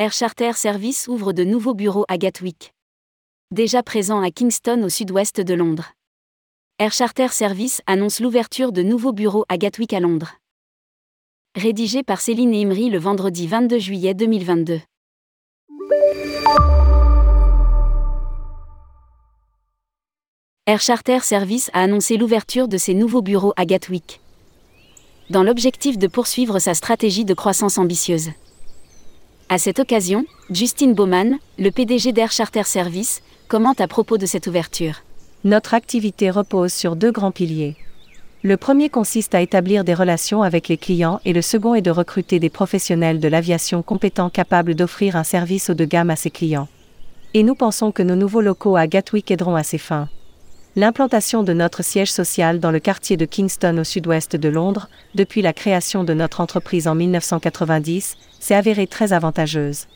Air Charter Service ouvre de nouveaux bureaux à Gatwick. Déjà présent à Kingston au sud-ouest de Londres. Air Charter Service annonce l'ouverture de nouveaux bureaux à Gatwick à Londres. Rédigé par Céline Imri le vendredi 22 juillet 2022. Air Charter Service a annoncé l'ouverture de ses nouveaux bureaux à Gatwick. Dans l'objectif de poursuivre sa stratégie de croissance ambitieuse. À cette occasion, Justin Bowman, le PDG d'Air Charter Service, commente à propos de cette ouverture. Notre activité repose sur deux grands piliers. Le premier consiste à établir des relations avec les clients et le second est de recruter des professionnels de l'aviation compétents capables d'offrir un service haut de gamme à ses clients. Et nous pensons que nos nouveaux locaux à Gatwick aideront à ces fins. L'implantation de notre siège social dans le quartier de Kingston au sud-ouest de Londres, depuis la création de notre entreprise en 1990, s'est avérée très avantageuse.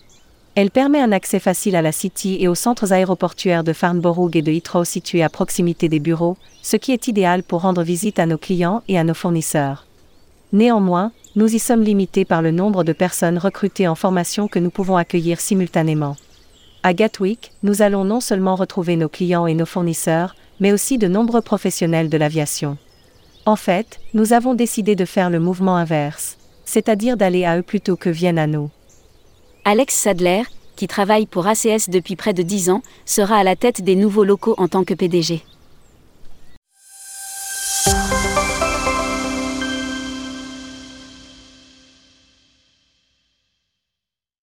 Elle permet un accès facile à la City et aux centres aéroportuaires de Farnborough et de Heathrow situés à proximité des bureaux, ce qui est idéal pour rendre visite à nos clients et à nos fournisseurs. Néanmoins, nous y sommes limités par le nombre de personnes recrutées en formation que nous pouvons accueillir simultanément. À Gatwick, nous allons non seulement retrouver nos clients et nos fournisseurs, mais aussi de nombreux professionnels de l'aviation. En fait, nous avons décidé de faire le mouvement inverse, c'est-à-dire d'aller à eux plutôt que viennent à nous. Alex Sadler, qui travaille pour ACS depuis près de 10 ans, sera à la tête des nouveaux locaux en tant que PDG.